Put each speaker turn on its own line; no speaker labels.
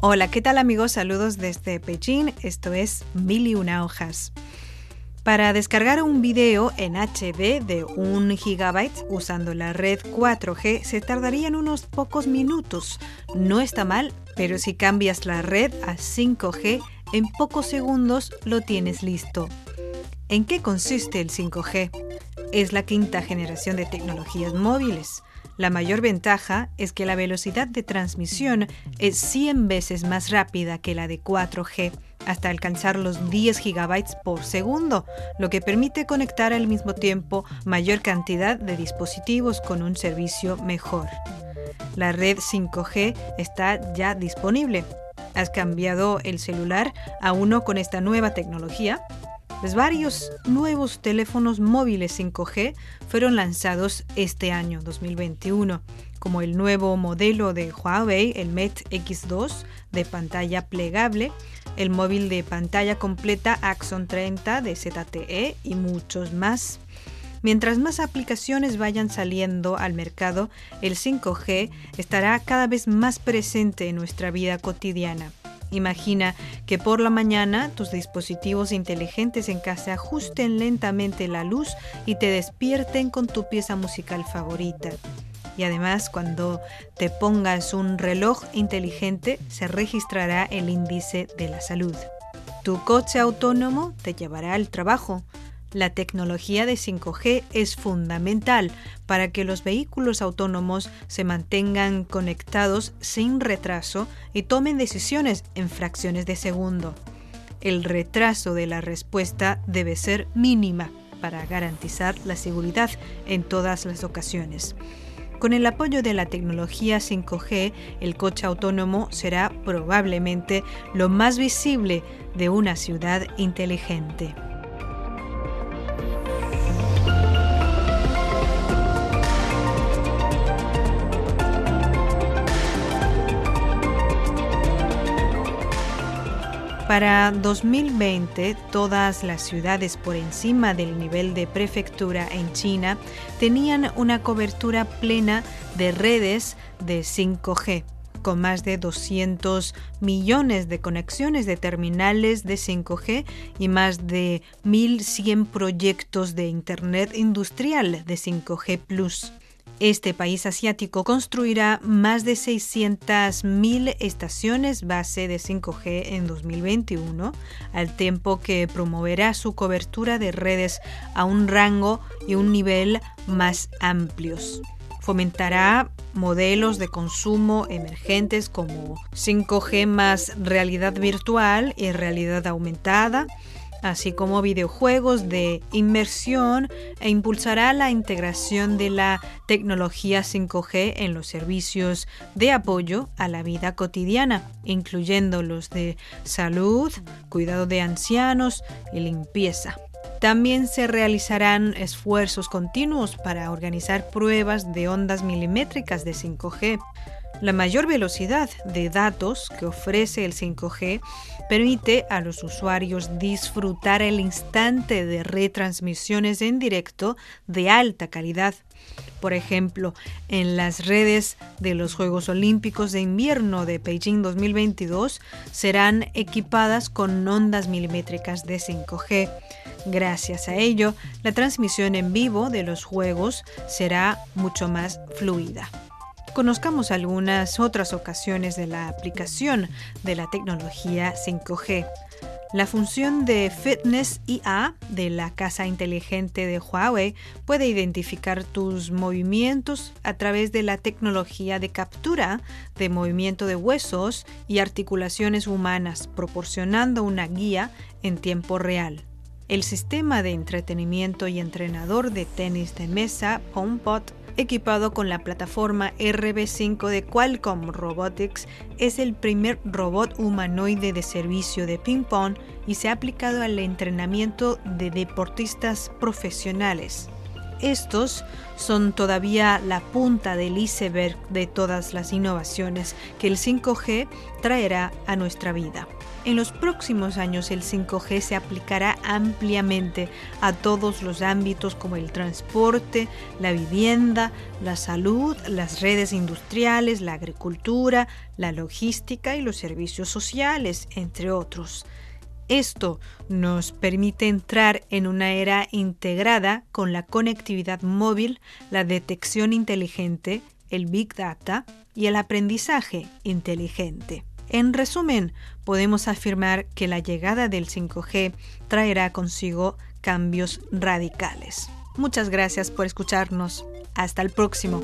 Hola, ¿qué tal amigos? Saludos desde Beijing. Esto es Mil y una hojas. Para descargar un video en HD de un gigabyte usando la red 4G se tardarían unos pocos minutos. No está mal, pero si cambias la red a 5G, en pocos segundos lo tienes listo. ¿En qué consiste el 5G? Es la quinta generación de tecnologías móviles. La mayor ventaja es que la velocidad de transmisión es 100 veces más rápida que la de 4G, hasta alcanzar los 10 GB por segundo, lo que permite conectar al mismo tiempo mayor cantidad de dispositivos con un servicio mejor. La red 5G está ya disponible. ¿Has cambiado el celular a uno con esta nueva tecnología? Pues varios nuevos teléfonos móviles 5G fueron lanzados este año 2021, como el nuevo modelo de Huawei, el Mate X2 de pantalla plegable, el móvil de pantalla completa Axon 30 de ZTE y muchos más. Mientras más aplicaciones vayan saliendo al mercado, el 5G estará cada vez más presente en nuestra vida cotidiana. Imagina que por la mañana tus dispositivos inteligentes en casa ajusten lentamente la luz y te despierten con tu pieza musical favorita. Y además cuando te pongas un reloj inteligente se registrará el índice de la salud. Tu coche autónomo te llevará al trabajo, la tecnología de 5G es fundamental para que los vehículos autónomos se mantengan conectados sin retraso y tomen decisiones en fracciones de segundo. El retraso de la respuesta debe ser mínima para garantizar la seguridad en todas las ocasiones. Con el apoyo de la tecnología 5G, el coche autónomo será probablemente lo más visible de una ciudad inteligente. Para 2020, todas las ciudades por encima del nivel de prefectura en China tenían una cobertura plena de redes de 5G con más de 200 millones de conexiones de terminales de 5G y más de 1.100 proyectos de Internet industrial de 5G ⁇ este país asiático construirá más de 600.000 estaciones base de 5G en 2021, al tiempo que promoverá su cobertura de redes a un rango y un nivel más amplios. Fomentará modelos de consumo emergentes como 5G más realidad virtual y realidad aumentada, así como videojuegos de inmersión e impulsará la integración de la tecnología 5G en los servicios de apoyo a la vida cotidiana, incluyendo los de salud, cuidado de ancianos y limpieza. También se realizarán esfuerzos continuos para organizar pruebas de ondas milimétricas de 5G la mayor velocidad de datos que ofrece el 5G permite a los usuarios disfrutar el instante de retransmisiones en directo de alta calidad. Por ejemplo, en las redes de los Juegos Olímpicos de Invierno de Beijing 2022 serán equipadas con ondas milimétricas de 5G. Gracias a ello, la transmisión en vivo de los Juegos será mucho más fluida. Conozcamos algunas otras ocasiones de la aplicación de la tecnología 5G. La función de Fitness IA de la casa inteligente de Huawei puede identificar tus movimientos a través de la tecnología de captura de movimiento de huesos y articulaciones humanas, proporcionando una guía en tiempo real. El sistema de entretenimiento y entrenador de tenis de mesa HomePod equipado con la plataforma RB5 de Qualcomm Robotics, es el primer robot humanoide de servicio de ping-pong y se ha aplicado al entrenamiento de deportistas profesionales. Estos son todavía la punta del iceberg de todas las innovaciones que el 5G traerá a nuestra vida. En los próximos años el 5G se aplicará ampliamente a todos los ámbitos como el transporte, la vivienda, la salud, las redes industriales, la agricultura, la logística y los servicios sociales, entre otros. Esto nos permite entrar en una era integrada con la conectividad móvil, la detección inteligente, el Big Data y el aprendizaje inteligente. En resumen, podemos afirmar que la llegada del 5G traerá consigo cambios radicales. Muchas gracias por escucharnos. Hasta el próximo.